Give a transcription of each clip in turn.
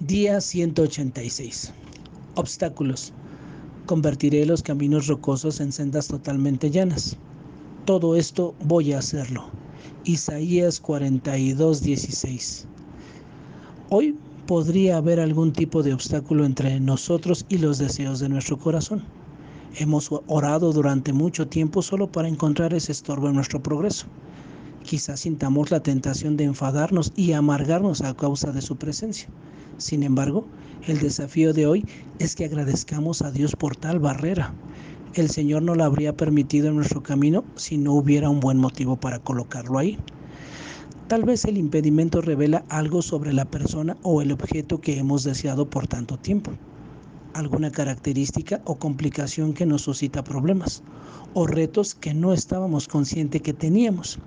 Día 186. Obstáculos. Convertiré los caminos rocosos en sendas totalmente llanas. Todo esto voy a hacerlo. Isaías 42, 16. Hoy podría haber algún tipo de obstáculo entre nosotros y los deseos de nuestro corazón. Hemos orado durante mucho tiempo solo para encontrar ese estorbo en nuestro progreso. Quizás sintamos la tentación de enfadarnos y amargarnos a causa de su presencia. Sin embargo, el desafío de hoy es que agradezcamos a Dios por tal barrera. El Señor no la habría permitido en nuestro camino si no hubiera un buen motivo para colocarlo ahí. Tal vez el impedimento revela algo sobre la persona o el objeto que hemos deseado por tanto tiempo, alguna característica o complicación que nos suscita problemas, o retos que no estábamos conscientes que teníamos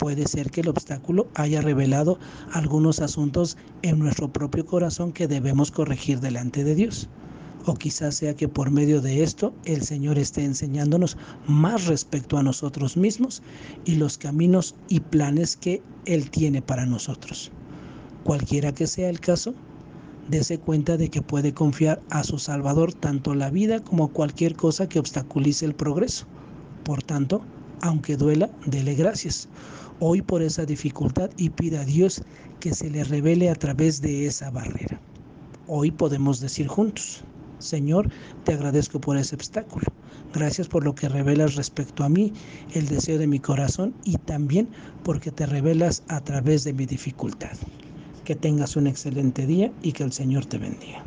puede ser que el obstáculo haya revelado algunos asuntos en nuestro propio corazón que debemos corregir delante de Dios. O quizás sea que por medio de esto el Señor esté enseñándonos más respecto a nosotros mismos y los caminos y planes que Él tiene para nosotros. Cualquiera que sea el caso, dése cuenta de que puede confiar a su Salvador tanto la vida como cualquier cosa que obstaculice el progreso. Por tanto, aunque duela, dele gracias hoy por esa dificultad y pida a Dios que se le revele a través de esa barrera. Hoy podemos decir juntos, Señor, te agradezco por ese obstáculo. Gracias por lo que revelas respecto a mí, el deseo de mi corazón y también porque te revelas a través de mi dificultad. Que tengas un excelente día y que el Señor te bendiga.